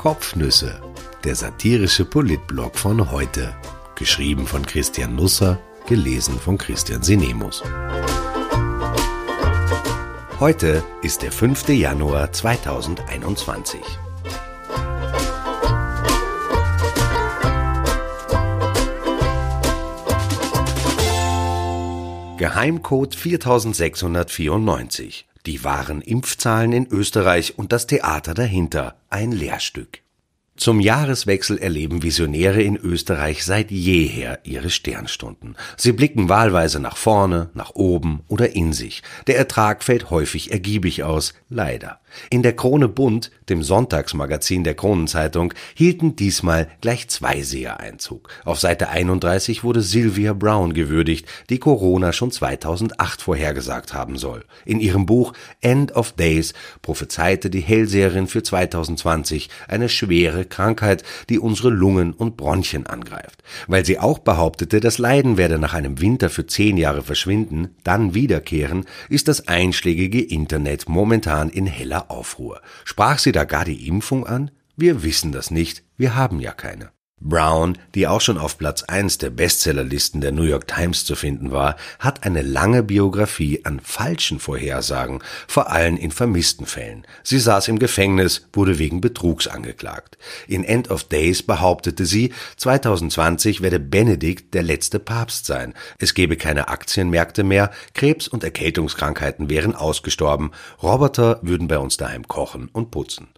Kopfnüsse, der satirische Politblog von heute. Geschrieben von Christian Nusser, gelesen von Christian Sinemus. Heute ist der 5. Januar 2021. Geheimcode 4694. Die wahren Impfzahlen in Österreich und das Theater dahinter. Ein Lehrstück. Zum Jahreswechsel erleben Visionäre in Österreich seit jeher ihre Sternstunden. Sie blicken wahlweise nach vorne, nach oben oder in sich. Der Ertrag fällt häufig ergiebig aus, leider. In der Krone Bund, dem Sonntagsmagazin der Kronenzeitung, hielten diesmal gleich zwei Seher Einzug. Auf Seite 31 wurde Sylvia Brown gewürdigt, die Corona schon 2008 vorhergesagt haben soll. In ihrem Buch End of Days prophezeite die Hellseherin für 2020 eine schwere Krankheit, die unsere Lungen und Bronchien angreift. Weil sie auch behauptete, das Leiden werde nach einem Winter für zehn Jahre verschwinden, dann wiederkehren, ist das einschlägige Internet momentan in heller Aufruhr. Sprach sie da gar die Impfung an? Wir wissen das nicht, wir haben ja keine. Brown, die auch schon auf Platz 1 der Bestsellerlisten der New York Times zu finden war, hat eine lange Biografie an falschen Vorhersagen, vor allem in vermissten Fällen. Sie saß im Gefängnis, wurde wegen Betrugs angeklagt. In End of Days behauptete sie, 2020 werde Benedikt der letzte Papst sein. Es gebe keine Aktienmärkte mehr, Krebs und Erkältungskrankheiten wären ausgestorben, Roboter würden bei uns daheim kochen und putzen.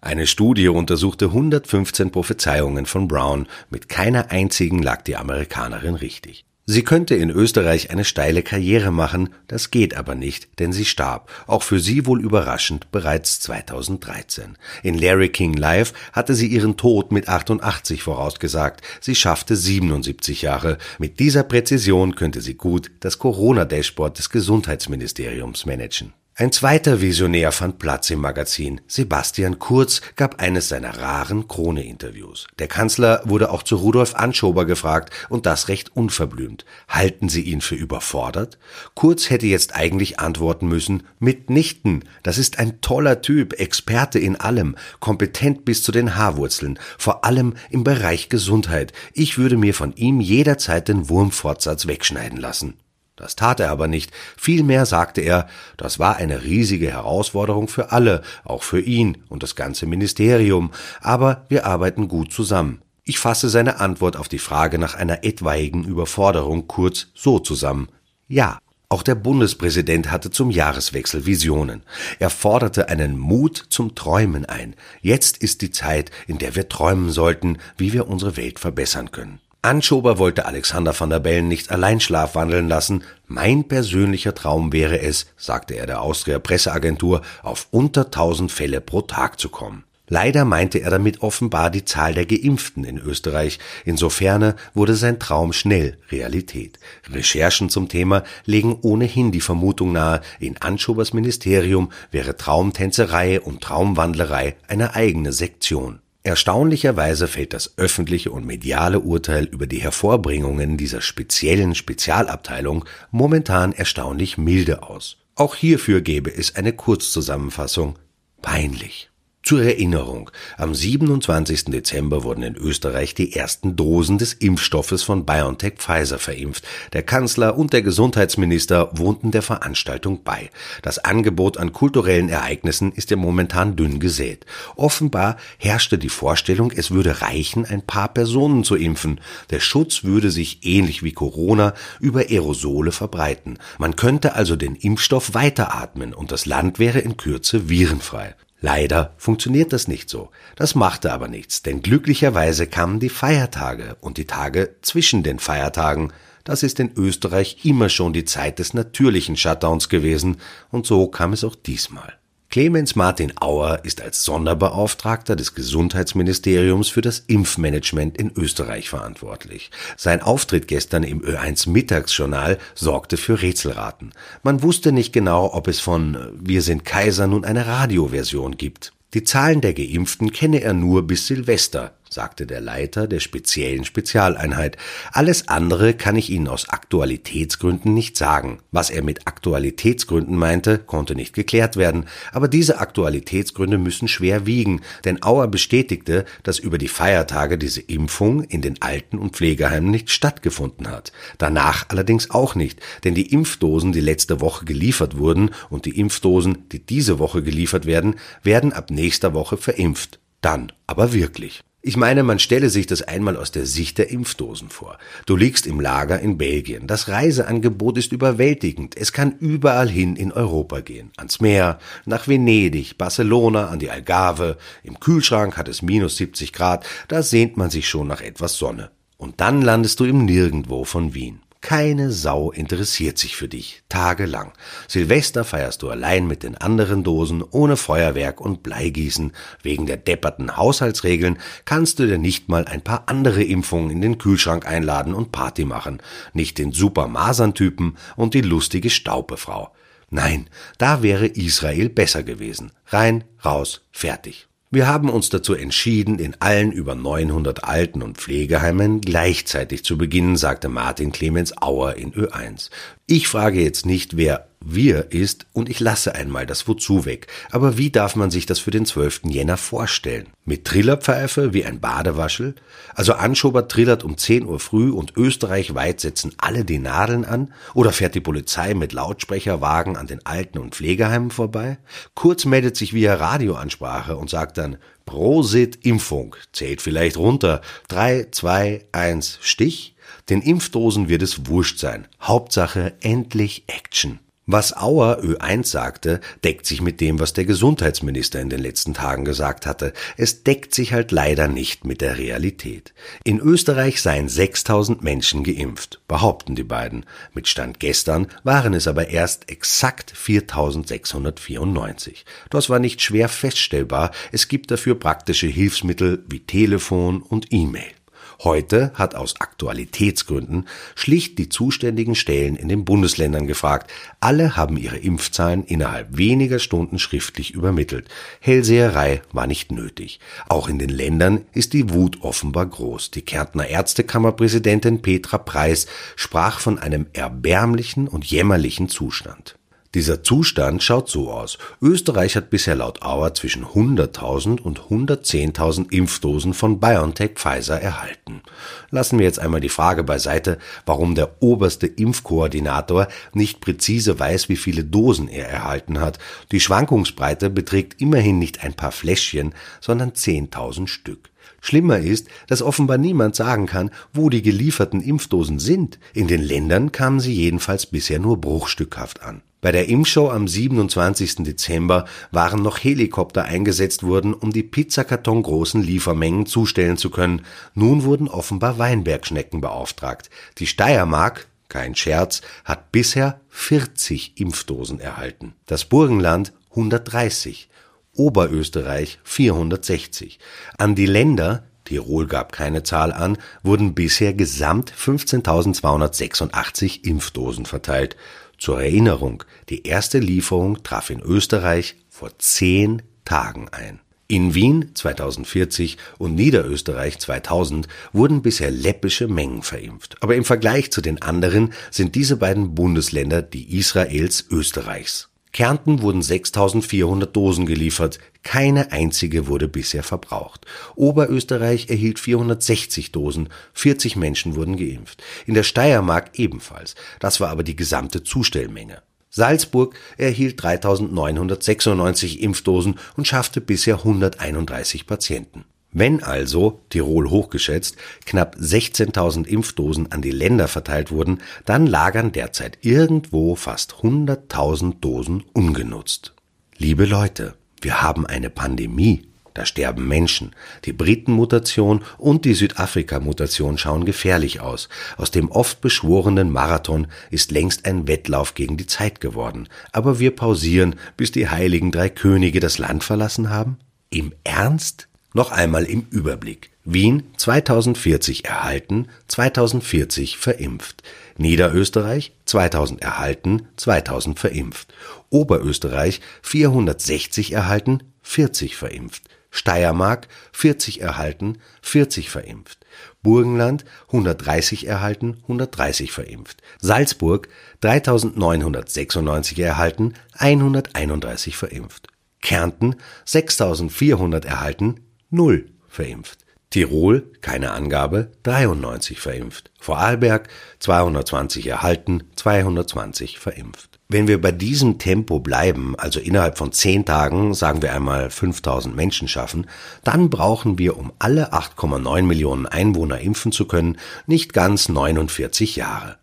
Eine Studie untersuchte 115 Prophezeiungen von Brown, mit keiner einzigen lag die Amerikanerin richtig. Sie könnte in Österreich eine steile Karriere machen, das geht aber nicht, denn sie starb, auch für sie wohl überraschend, bereits 2013. In Larry King Live hatte sie ihren Tod mit 88 vorausgesagt, sie schaffte 77 Jahre. Mit dieser Präzision könnte sie gut das Corona-Dashboard des Gesundheitsministeriums managen. Ein zweiter Visionär fand Platz im Magazin. Sebastian Kurz gab eines seiner raren Krone-Interviews. Der Kanzler wurde auch zu Rudolf Anschober gefragt und das recht unverblümt. Halten Sie ihn für überfordert? Kurz hätte jetzt eigentlich antworten müssen, mitnichten. Das ist ein toller Typ, Experte in allem, kompetent bis zu den Haarwurzeln, vor allem im Bereich Gesundheit. Ich würde mir von ihm jederzeit den Wurmfortsatz wegschneiden lassen. Das tat er aber nicht. Vielmehr sagte er, das war eine riesige Herausforderung für alle, auch für ihn und das ganze Ministerium, aber wir arbeiten gut zusammen. Ich fasse seine Antwort auf die Frage nach einer etwaigen Überforderung kurz so zusammen. Ja. Auch der Bundespräsident hatte zum Jahreswechsel Visionen. Er forderte einen Mut zum Träumen ein. Jetzt ist die Zeit, in der wir träumen sollten, wie wir unsere Welt verbessern können. Anschober wollte Alexander van der Bellen nicht allein schlafwandeln lassen. Mein persönlicher Traum wäre es, sagte er der Austria Presseagentur, auf unter 1000 Fälle pro Tag zu kommen. Leider meinte er damit offenbar die Zahl der Geimpften in Österreich. Insofern wurde sein Traum schnell Realität. Recherchen zum Thema legen ohnehin die Vermutung nahe, in Anschobers Ministerium wäre Traumtänzerei und Traumwandlerei eine eigene Sektion. Erstaunlicherweise fällt das öffentliche und mediale Urteil über die Hervorbringungen dieser speziellen Spezialabteilung momentan erstaunlich milde aus. Auch hierfür gäbe es eine Kurzzusammenfassung. Peinlich. Zur Erinnerung, am 27. Dezember wurden in Österreich die ersten Dosen des Impfstoffes von BioNTech Pfizer verimpft. Der Kanzler und der Gesundheitsminister wohnten der Veranstaltung bei. Das Angebot an kulturellen Ereignissen ist ja momentan dünn gesät. Offenbar herrschte die Vorstellung, es würde reichen, ein paar Personen zu impfen. Der Schutz würde sich ähnlich wie Corona über Aerosole verbreiten. Man könnte also den Impfstoff weiteratmen und das Land wäre in Kürze virenfrei. Leider funktioniert das nicht so. Das machte aber nichts, denn glücklicherweise kamen die Feiertage und die Tage zwischen den Feiertagen. Das ist in Österreich immer schon die Zeit des natürlichen Shutdowns gewesen und so kam es auch diesmal. Clemens Martin Auer ist als Sonderbeauftragter des Gesundheitsministeriums für das Impfmanagement in Österreich verantwortlich. Sein Auftritt gestern im Ö1 Mittagsjournal sorgte für Rätselraten. Man wusste nicht genau, ob es von Wir sind Kaiser nun eine Radioversion gibt. Die Zahlen der Geimpften kenne er nur bis Silvester, sagte der Leiter der speziellen Spezialeinheit. Alles andere kann ich Ihnen aus Aktualitätsgründen nicht sagen. Was er mit Aktualitätsgründen meinte, konnte nicht geklärt werden, aber diese Aktualitätsgründe müssen schwer wiegen, denn Auer bestätigte, dass über die Feiertage diese Impfung in den Alten- und Pflegeheimen nicht stattgefunden hat. Danach allerdings auch nicht, denn die Impfdosen, die letzte Woche geliefert wurden und die Impfdosen, die diese Woche geliefert werden, werden ab nächster Woche verimpft. Dann aber wirklich. Ich meine, man stelle sich das einmal aus der Sicht der Impfdosen vor. Du liegst im Lager in Belgien. Das Reiseangebot ist überwältigend. Es kann überall hin in Europa gehen. Ans Meer, nach Venedig, Barcelona, an die Algarve. Im Kühlschrank hat es minus 70 Grad. Da sehnt man sich schon nach etwas Sonne. Und dann landest du im Nirgendwo von Wien. Keine Sau interessiert sich für dich, tagelang. Silvester feierst du allein mit den anderen Dosen, ohne Feuerwerk und Bleigießen. Wegen der depperten Haushaltsregeln kannst du dir nicht mal ein paar andere Impfungen in den Kühlschrank einladen und Party machen. Nicht den super Masern-Typen und die lustige Staupefrau. Nein, da wäre Israel besser gewesen. Rein, raus, fertig. Wir haben uns dazu entschieden, in allen über 900 Alten- und Pflegeheimen gleichzeitig zu beginnen, sagte Martin Clemens Auer in Ö1. Ich frage jetzt nicht, wer wir ist und ich lasse einmal das Wozu weg. Aber wie darf man sich das für den 12. Jänner vorstellen? Mit Trillerpfeife wie ein Badewaschel? Also Anschober trillert um 10 Uhr früh und österreichweit setzen alle die Nadeln an? Oder fährt die Polizei mit Lautsprecherwagen an den Alten- und Pflegeheimen vorbei? Kurz meldet sich via Radioansprache und sagt dann Prosit Impfung, zählt vielleicht runter, 3, 2, 1, Stich? Den Impfdosen wird es wurscht sein. Hauptsache endlich Action. Was Auer Ö1 sagte, deckt sich mit dem, was der Gesundheitsminister in den letzten Tagen gesagt hatte. Es deckt sich halt leider nicht mit der Realität. In Österreich seien 6000 Menschen geimpft, behaupten die beiden. Mit Stand gestern waren es aber erst exakt 4694. Das war nicht schwer feststellbar. Es gibt dafür praktische Hilfsmittel wie Telefon und E-Mail. Heute hat aus Aktualitätsgründen schlicht die zuständigen Stellen in den Bundesländern gefragt. Alle haben ihre Impfzahlen innerhalb weniger Stunden schriftlich übermittelt. Hellseherei war nicht nötig. Auch in den Ländern ist die Wut offenbar groß. Die Kärntner Ärztekammerpräsidentin Petra Preis sprach von einem erbärmlichen und jämmerlichen Zustand. Dieser Zustand schaut so aus. Österreich hat bisher laut Auer zwischen 100.000 und 110.000 Impfdosen von BioNTech Pfizer erhalten. Lassen wir jetzt einmal die Frage beiseite, warum der oberste Impfkoordinator nicht präzise weiß, wie viele Dosen er erhalten hat. Die Schwankungsbreite beträgt immerhin nicht ein paar Fläschchen, sondern 10.000 Stück. Schlimmer ist, dass offenbar niemand sagen kann, wo die gelieferten Impfdosen sind. In den Ländern kamen sie jedenfalls bisher nur bruchstückhaft an. Bei der Impfshow am 27. Dezember waren noch Helikopter eingesetzt worden, um die Pizzakarton großen Liefermengen zustellen zu können. Nun wurden offenbar Weinbergschnecken beauftragt. Die Steiermark, kein Scherz, hat bisher 40 Impfdosen erhalten. Das Burgenland 130. Oberösterreich 460. An die Länder Tirol gab keine Zahl an, wurden bisher gesamt 15.286 Impfdosen verteilt. Zur Erinnerung, die erste Lieferung traf in Österreich vor zehn Tagen ein. In Wien 2040 und Niederösterreich 2000 wurden bisher läppische Mengen verimpft. Aber im Vergleich zu den anderen sind diese beiden Bundesländer die Israels Österreichs. Kärnten wurden 6400 Dosen geliefert, keine einzige wurde bisher verbraucht. Oberösterreich erhielt 460 Dosen, 40 Menschen wurden geimpft. In der Steiermark ebenfalls. Das war aber die gesamte Zustellmenge. Salzburg erhielt 3996 Impfdosen und schaffte bisher 131 Patienten. Wenn also, Tirol hochgeschätzt, knapp 16.000 Impfdosen an die Länder verteilt wurden, dann lagern derzeit irgendwo fast 100.000 Dosen ungenutzt. Liebe Leute, wir haben eine Pandemie. Da sterben Menschen. Die Briten-Mutation und die Südafrika-Mutation schauen gefährlich aus. Aus dem oft beschworenen Marathon ist längst ein Wettlauf gegen die Zeit geworden. Aber wir pausieren, bis die heiligen drei Könige das Land verlassen haben? Im Ernst? Noch einmal im Überblick. Wien 2040 erhalten, 2040 verimpft. Niederösterreich 2000 erhalten, 2000 verimpft. Oberösterreich 460 erhalten, 40 verimpft. Steiermark 40 erhalten, 40 verimpft. Burgenland 130 erhalten, 130 verimpft. Salzburg 3996 erhalten, 131 verimpft. Kärnten 6400 erhalten, 0 verimpft. Tirol, keine Angabe, 93 verimpft. Vorarlberg 220 erhalten, 220 verimpft. Wenn wir bei diesem Tempo bleiben, also innerhalb von zehn Tagen, sagen wir einmal 5000 Menschen schaffen, dann brauchen wir, um alle 8,9 Millionen Einwohner impfen zu können, nicht ganz 49 Jahre.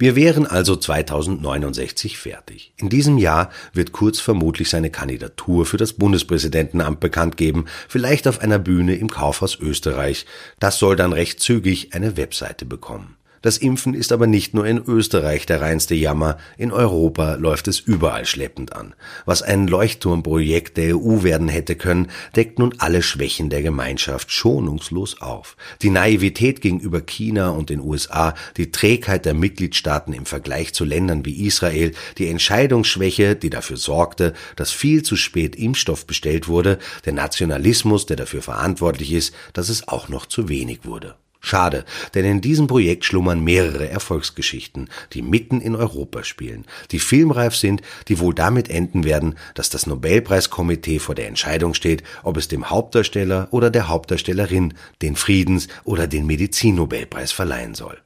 Wir wären also 2069 fertig. In diesem Jahr wird Kurz vermutlich seine Kandidatur für das Bundespräsidentenamt bekannt geben, vielleicht auf einer Bühne im Kaufhaus Österreich. Das soll dann recht zügig eine Webseite bekommen. Das Impfen ist aber nicht nur in Österreich der reinste Jammer, in Europa läuft es überall schleppend an. Was ein Leuchtturmprojekt der EU werden hätte können, deckt nun alle Schwächen der Gemeinschaft schonungslos auf. Die Naivität gegenüber China und den USA, die Trägheit der Mitgliedstaaten im Vergleich zu Ländern wie Israel, die Entscheidungsschwäche, die dafür sorgte, dass viel zu spät Impfstoff bestellt wurde, der Nationalismus, der dafür verantwortlich ist, dass es auch noch zu wenig wurde. Schade, denn in diesem Projekt schlummern mehrere Erfolgsgeschichten, die mitten in Europa spielen, die filmreif sind, die wohl damit enden werden, dass das Nobelpreiskomitee vor der Entscheidung steht, ob es dem Hauptdarsteller oder der Hauptdarstellerin den Friedens- oder den Medizinnobelpreis verleihen soll.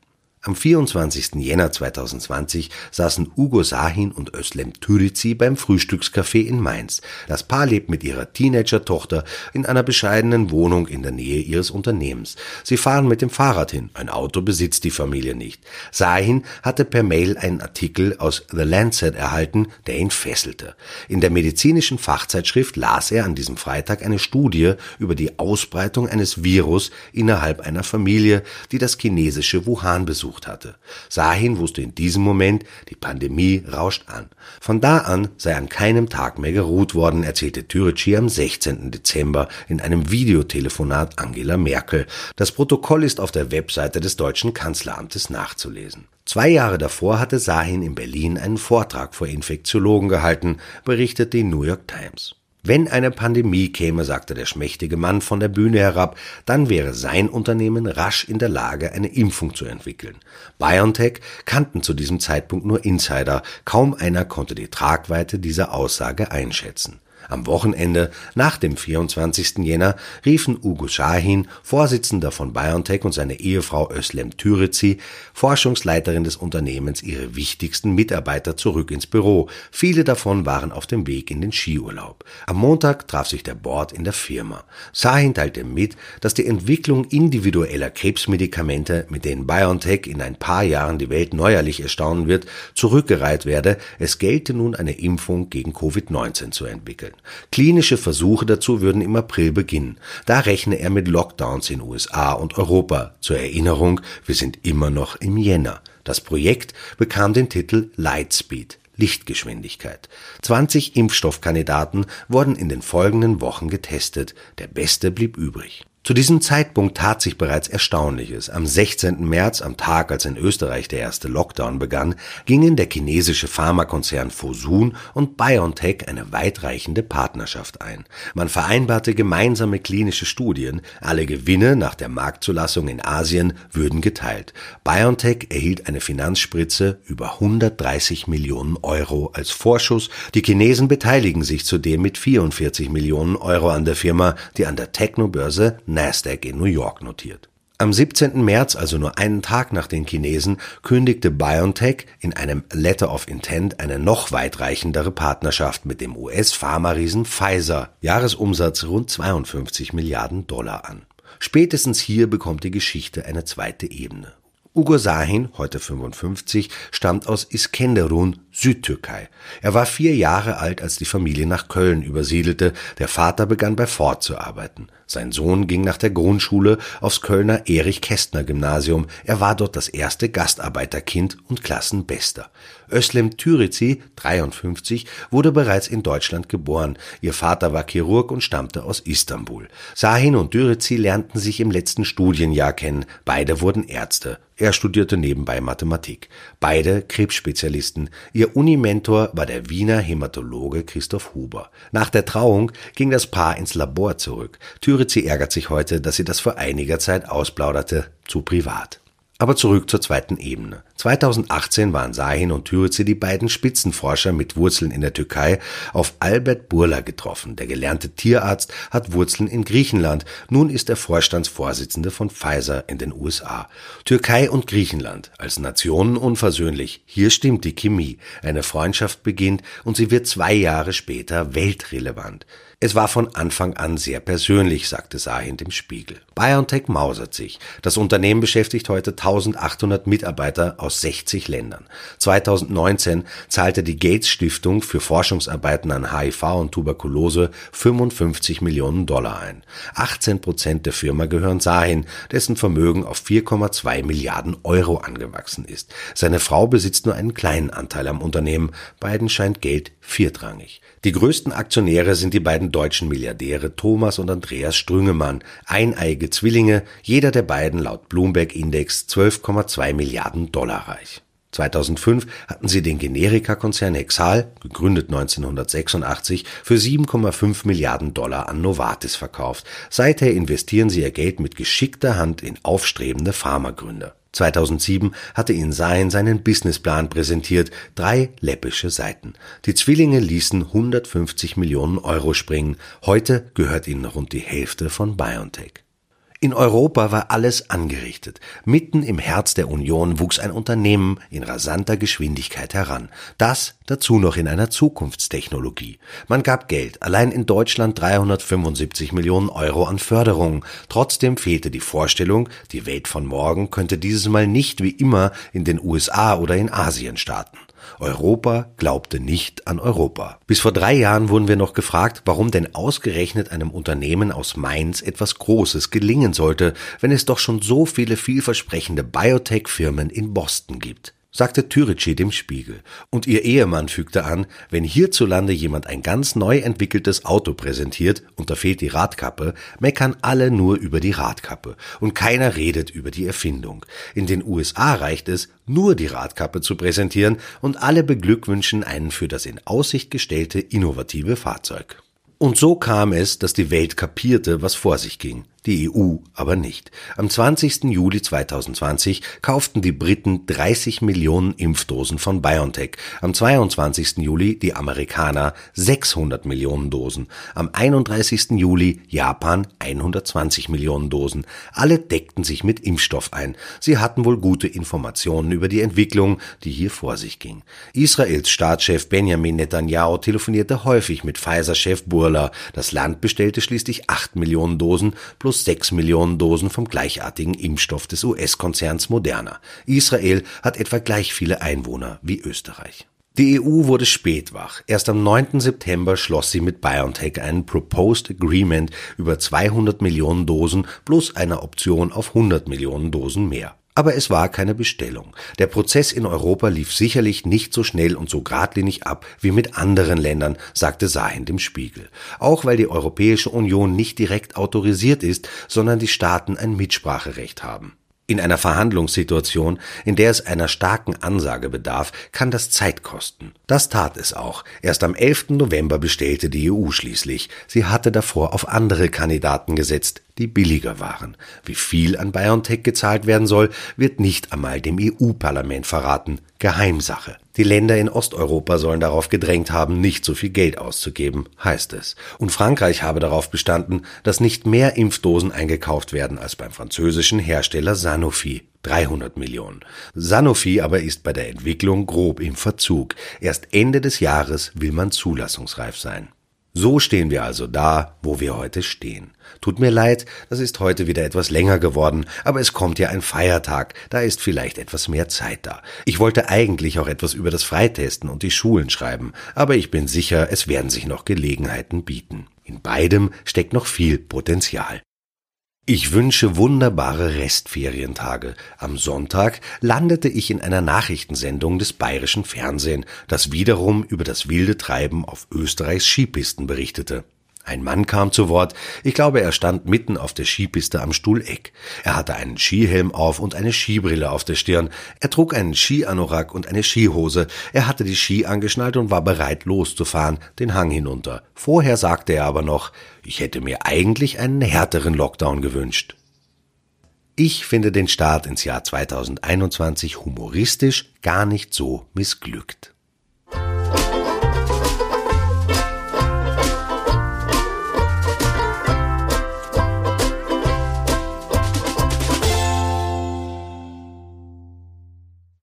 Am 24. Jänner 2020 saßen Ugo Sahin und Özlem Türici beim Frühstückscafé in Mainz. Das Paar lebt mit ihrer Teenager-Tochter in einer bescheidenen Wohnung in der Nähe ihres Unternehmens. Sie fahren mit dem Fahrrad hin. Ein Auto besitzt die Familie nicht. Sahin hatte per Mail einen Artikel aus The Lancet erhalten, der ihn fesselte. In der medizinischen Fachzeitschrift las er an diesem Freitag eine Studie über die Ausbreitung eines Virus innerhalb einer Familie, die das chinesische Wuhan besucht gesucht hatte. Sahin wusste in diesem Moment, die Pandemie rauscht an. Von da an sei an keinem Tag mehr geruht worden, erzählte Türeci am 16. Dezember in einem Videotelefonat Angela Merkel. Das Protokoll ist auf der Webseite des deutschen Kanzleramtes nachzulesen. Zwei Jahre davor hatte Sahin in Berlin einen Vortrag vor Infektiologen gehalten, berichtet die New York Times. Wenn eine Pandemie käme, sagte der schmächtige Mann von der Bühne herab, dann wäre sein Unternehmen rasch in der Lage, eine Impfung zu entwickeln. BioNTech kannten zu diesem Zeitpunkt nur Insider, kaum einer konnte die Tragweite dieser Aussage einschätzen. Am Wochenende nach dem 24. Jänner riefen Ugo Shahin, Vorsitzender von BioNTech und seine Ehefrau Özlem Türeci, Forschungsleiterin des Unternehmens, ihre wichtigsten Mitarbeiter zurück ins Büro. Viele davon waren auf dem Weg in den Skiurlaub. Am Montag traf sich der Board in der Firma. Shahin teilte mit, dass die Entwicklung individueller Krebsmedikamente, mit denen BioNTech in ein paar Jahren die Welt neuerlich erstaunen wird, zurückgereiht werde. Es gelte nun eine Impfung gegen Covid-19 zu entwickeln. Klinische Versuche dazu würden im April beginnen. Da rechne er mit Lockdowns in USA und Europa. Zur Erinnerung, wir sind immer noch im Jänner. Das Projekt bekam den Titel Lightspeed. Lichtgeschwindigkeit. 20 Impfstoffkandidaten wurden in den folgenden Wochen getestet. Der beste blieb übrig. Zu diesem Zeitpunkt tat sich bereits Erstaunliches. Am 16. März, am Tag, als in Österreich der erste Lockdown begann, gingen der chinesische Pharmakonzern Fosun und BioNTech eine weitreichende Partnerschaft ein. Man vereinbarte gemeinsame klinische Studien, alle Gewinne nach der Marktzulassung in Asien würden geteilt. BioNTech erhielt eine Finanzspritze über 130 Millionen Euro als Vorschuss. Die Chinesen beteiligen sich zudem mit 44 Millionen Euro an der Firma, die an der Technobörse Nasdaq in New York notiert. Am 17. März, also nur einen Tag nach den Chinesen, kündigte BioNTech in einem Letter of Intent eine noch weitreichendere Partnerschaft mit dem US-Pharma-Riesen Pfizer, Jahresumsatz rund 52 Milliarden Dollar an. Spätestens hier bekommt die Geschichte eine zweite Ebene. Ugo Sahin, heute 55, stammt aus Iskenderun, Südtürkei. Er war vier Jahre alt, als die Familie nach Köln übersiedelte. Der Vater begann bei Ford zu arbeiten. Sein Sohn ging nach der Grundschule aufs Kölner Erich-Kästner-Gymnasium. Er war dort das erste Gastarbeiterkind und Klassenbester. Özlem Türici, 53, wurde bereits in Deutschland geboren. Ihr Vater war Chirurg und stammte aus Istanbul. Sahin und Türici lernten sich im letzten Studienjahr kennen. Beide wurden Ärzte. Er studierte nebenbei Mathematik. Beide Krebsspezialisten. Ihr Unimentor war der Wiener Hämatologe Christoph Huber. Nach der Trauung ging das Paar ins Labor zurück. Thüritzi ärgert sich heute, dass sie das vor einiger Zeit ausplauderte. Zu privat. Aber zurück zur zweiten Ebene. 2018 waren Sahin und Türütze die beiden Spitzenforscher mit Wurzeln in der Türkei auf Albert Burla getroffen. Der gelernte Tierarzt hat Wurzeln in Griechenland. Nun ist er Vorstandsvorsitzende von Pfizer in den USA. Türkei und Griechenland als Nationen unversöhnlich. Hier stimmt die Chemie. Eine Freundschaft beginnt und sie wird zwei Jahre später weltrelevant. Es war von Anfang an sehr persönlich, sagte Sahin dem Spiegel. BioNTech mausert sich. Das Unternehmen beschäftigt heute 1800 Mitarbeiter aus 60 Ländern. 2019 zahlte die Gates Stiftung für Forschungsarbeiten an HIV und Tuberkulose 55 Millionen Dollar ein. 18 Prozent der Firma gehören Sahin, dessen Vermögen auf 4,2 Milliarden Euro angewachsen ist. Seine Frau besitzt nur einen kleinen Anteil am Unternehmen. Beiden scheint Geld viertrangig. Die größten Aktionäre sind die beiden deutschen Milliardäre Thomas und Andreas Strüngemann, eineige Zwillinge, jeder der beiden laut Bloomberg Index 12,2 Milliarden Dollar reich. 2005 hatten sie den Generika-Konzern Hexal, gegründet 1986, für 7,5 Milliarden Dollar an Novartis verkauft. Seither investieren sie ihr Geld mit geschickter Hand in aufstrebende Pharmagründer. 2007 hatte ihn Sein seinen Businessplan präsentiert, drei läppische Seiten. Die Zwillinge ließen 150 Millionen Euro springen. Heute gehört ihnen rund die Hälfte von BioNTech. In Europa war alles angerichtet. Mitten im Herz der Union wuchs ein Unternehmen in rasanter Geschwindigkeit heran. Das dazu noch in einer Zukunftstechnologie. Man gab Geld, allein in Deutschland 375 Millionen Euro an Förderungen. Trotzdem fehlte die Vorstellung, die Welt von morgen könnte dieses Mal nicht wie immer in den USA oder in Asien starten. Europa glaubte nicht an Europa. Bis vor drei Jahren wurden wir noch gefragt, warum denn ausgerechnet einem Unternehmen aus Mainz etwas Großes gelingen sollte, wenn es doch schon so viele vielversprechende Biotech-Firmen in Boston gibt sagte Türeci dem Spiegel. Und ihr Ehemann fügte an, wenn hierzulande jemand ein ganz neu entwickeltes Auto präsentiert und da fehlt die Radkappe, meckern alle nur über die Radkappe und keiner redet über die Erfindung. In den USA reicht es, nur die Radkappe zu präsentieren und alle beglückwünschen einen für das in Aussicht gestellte innovative Fahrzeug. Und so kam es, dass die Welt kapierte, was vor sich ging die EU aber nicht. Am 20. Juli 2020 kauften die Briten 30 Millionen Impfdosen von BioNTech, am 22. Juli die Amerikaner 600 Millionen Dosen, am 31. Juli Japan 120 Millionen Dosen. Alle deckten sich mit Impfstoff ein. Sie hatten wohl gute Informationen über die Entwicklung, die hier vor sich ging. Israels Staatschef Benjamin Netanyahu telefonierte häufig mit Pfizer-Chef Burla. Das Land bestellte schließlich 8 Millionen Dosen plus plus 6 Millionen Dosen vom gleichartigen Impfstoff des US-Konzerns Moderna. Israel hat etwa gleich viele Einwohner wie Österreich. Die EU wurde spät wach. Erst am 9. September schloss sie mit BioNTech einen Proposed Agreement über 200 Millionen Dosen plus einer Option auf 100 Millionen Dosen mehr. Aber es war keine Bestellung. Der Prozess in Europa lief sicherlich nicht so schnell und so geradlinig ab wie mit anderen Ländern, sagte Sahin dem Spiegel. Auch weil die Europäische Union nicht direkt autorisiert ist, sondern die Staaten ein Mitspracherecht haben. In einer Verhandlungssituation, in der es einer starken Ansage bedarf, kann das Zeit kosten. Das tat es auch. Erst am 11. November bestellte die EU schließlich. Sie hatte davor auf andere Kandidaten gesetzt, die billiger waren. Wie viel an BioNTech gezahlt werden soll, wird nicht einmal dem EU-Parlament verraten. Geheimsache. Die Länder in Osteuropa sollen darauf gedrängt haben, nicht so viel Geld auszugeben, heißt es. Und Frankreich habe darauf bestanden, dass nicht mehr Impfdosen eingekauft werden als beim französischen Hersteller Sanofi. 300 Millionen. Sanofi aber ist bei der Entwicklung grob im Verzug. Erst Ende des Jahres will man zulassungsreif sein. So stehen wir also da, wo wir heute stehen. Tut mir leid, das ist heute wieder etwas länger geworden, aber es kommt ja ein Feiertag, da ist vielleicht etwas mehr Zeit da. Ich wollte eigentlich auch etwas über das Freitesten und die Schulen schreiben, aber ich bin sicher, es werden sich noch Gelegenheiten bieten. In beidem steckt noch viel Potenzial. Ich wünsche wunderbare Restferientage. Am Sonntag landete ich in einer Nachrichtensendung des bayerischen Fernsehen, das wiederum über das wilde Treiben auf Österreichs Skipisten berichtete. Ein Mann kam zu Wort. Ich glaube, er stand mitten auf der Skipiste am Stuhleck. Er hatte einen Skihelm auf und eine Skibrille auf der Stirn. Er trug einen Skianorak und eine Skihose. Er hatte die Ski angeschnallt und war bereit loszufahren, den Hang hinunter. Vorher sagte er aber noch, ich hätte mir eigentlich einen härteren Lockdown gewünscht. Ich finde den Start ins Jahr 2021 humoristisch gar nicht so missglückt.